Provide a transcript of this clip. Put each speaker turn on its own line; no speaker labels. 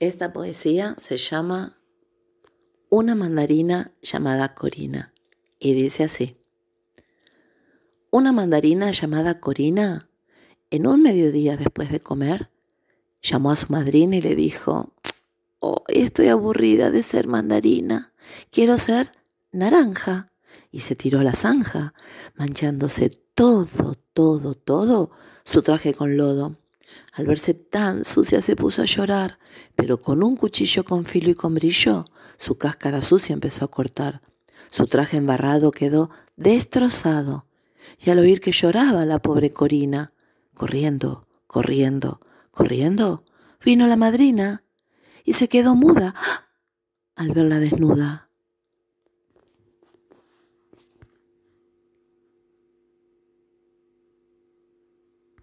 Esta poesía se llama Una mandarina llamada Corina y dice así. Una mandarina llamada Corina, en un mediodía después de comer, llamó a su madrina y le dijo, oh, estoy aburrida de ser mandarina, quiero ser naranja. Y se tiró a la zanja, manchándose todo, todo, todo su traje con lodo. Al verse tan sucia se puso a llorar, pero con un cuchillo con filo y con brillo, su cáscara sucia empezó a cortar. Su traje embarrado quedó destrozado, y al oír que lloraba la pobre Corina, corriendo, corriendo, corriendo, vino la madrina y se quedó muda al verla desnuda.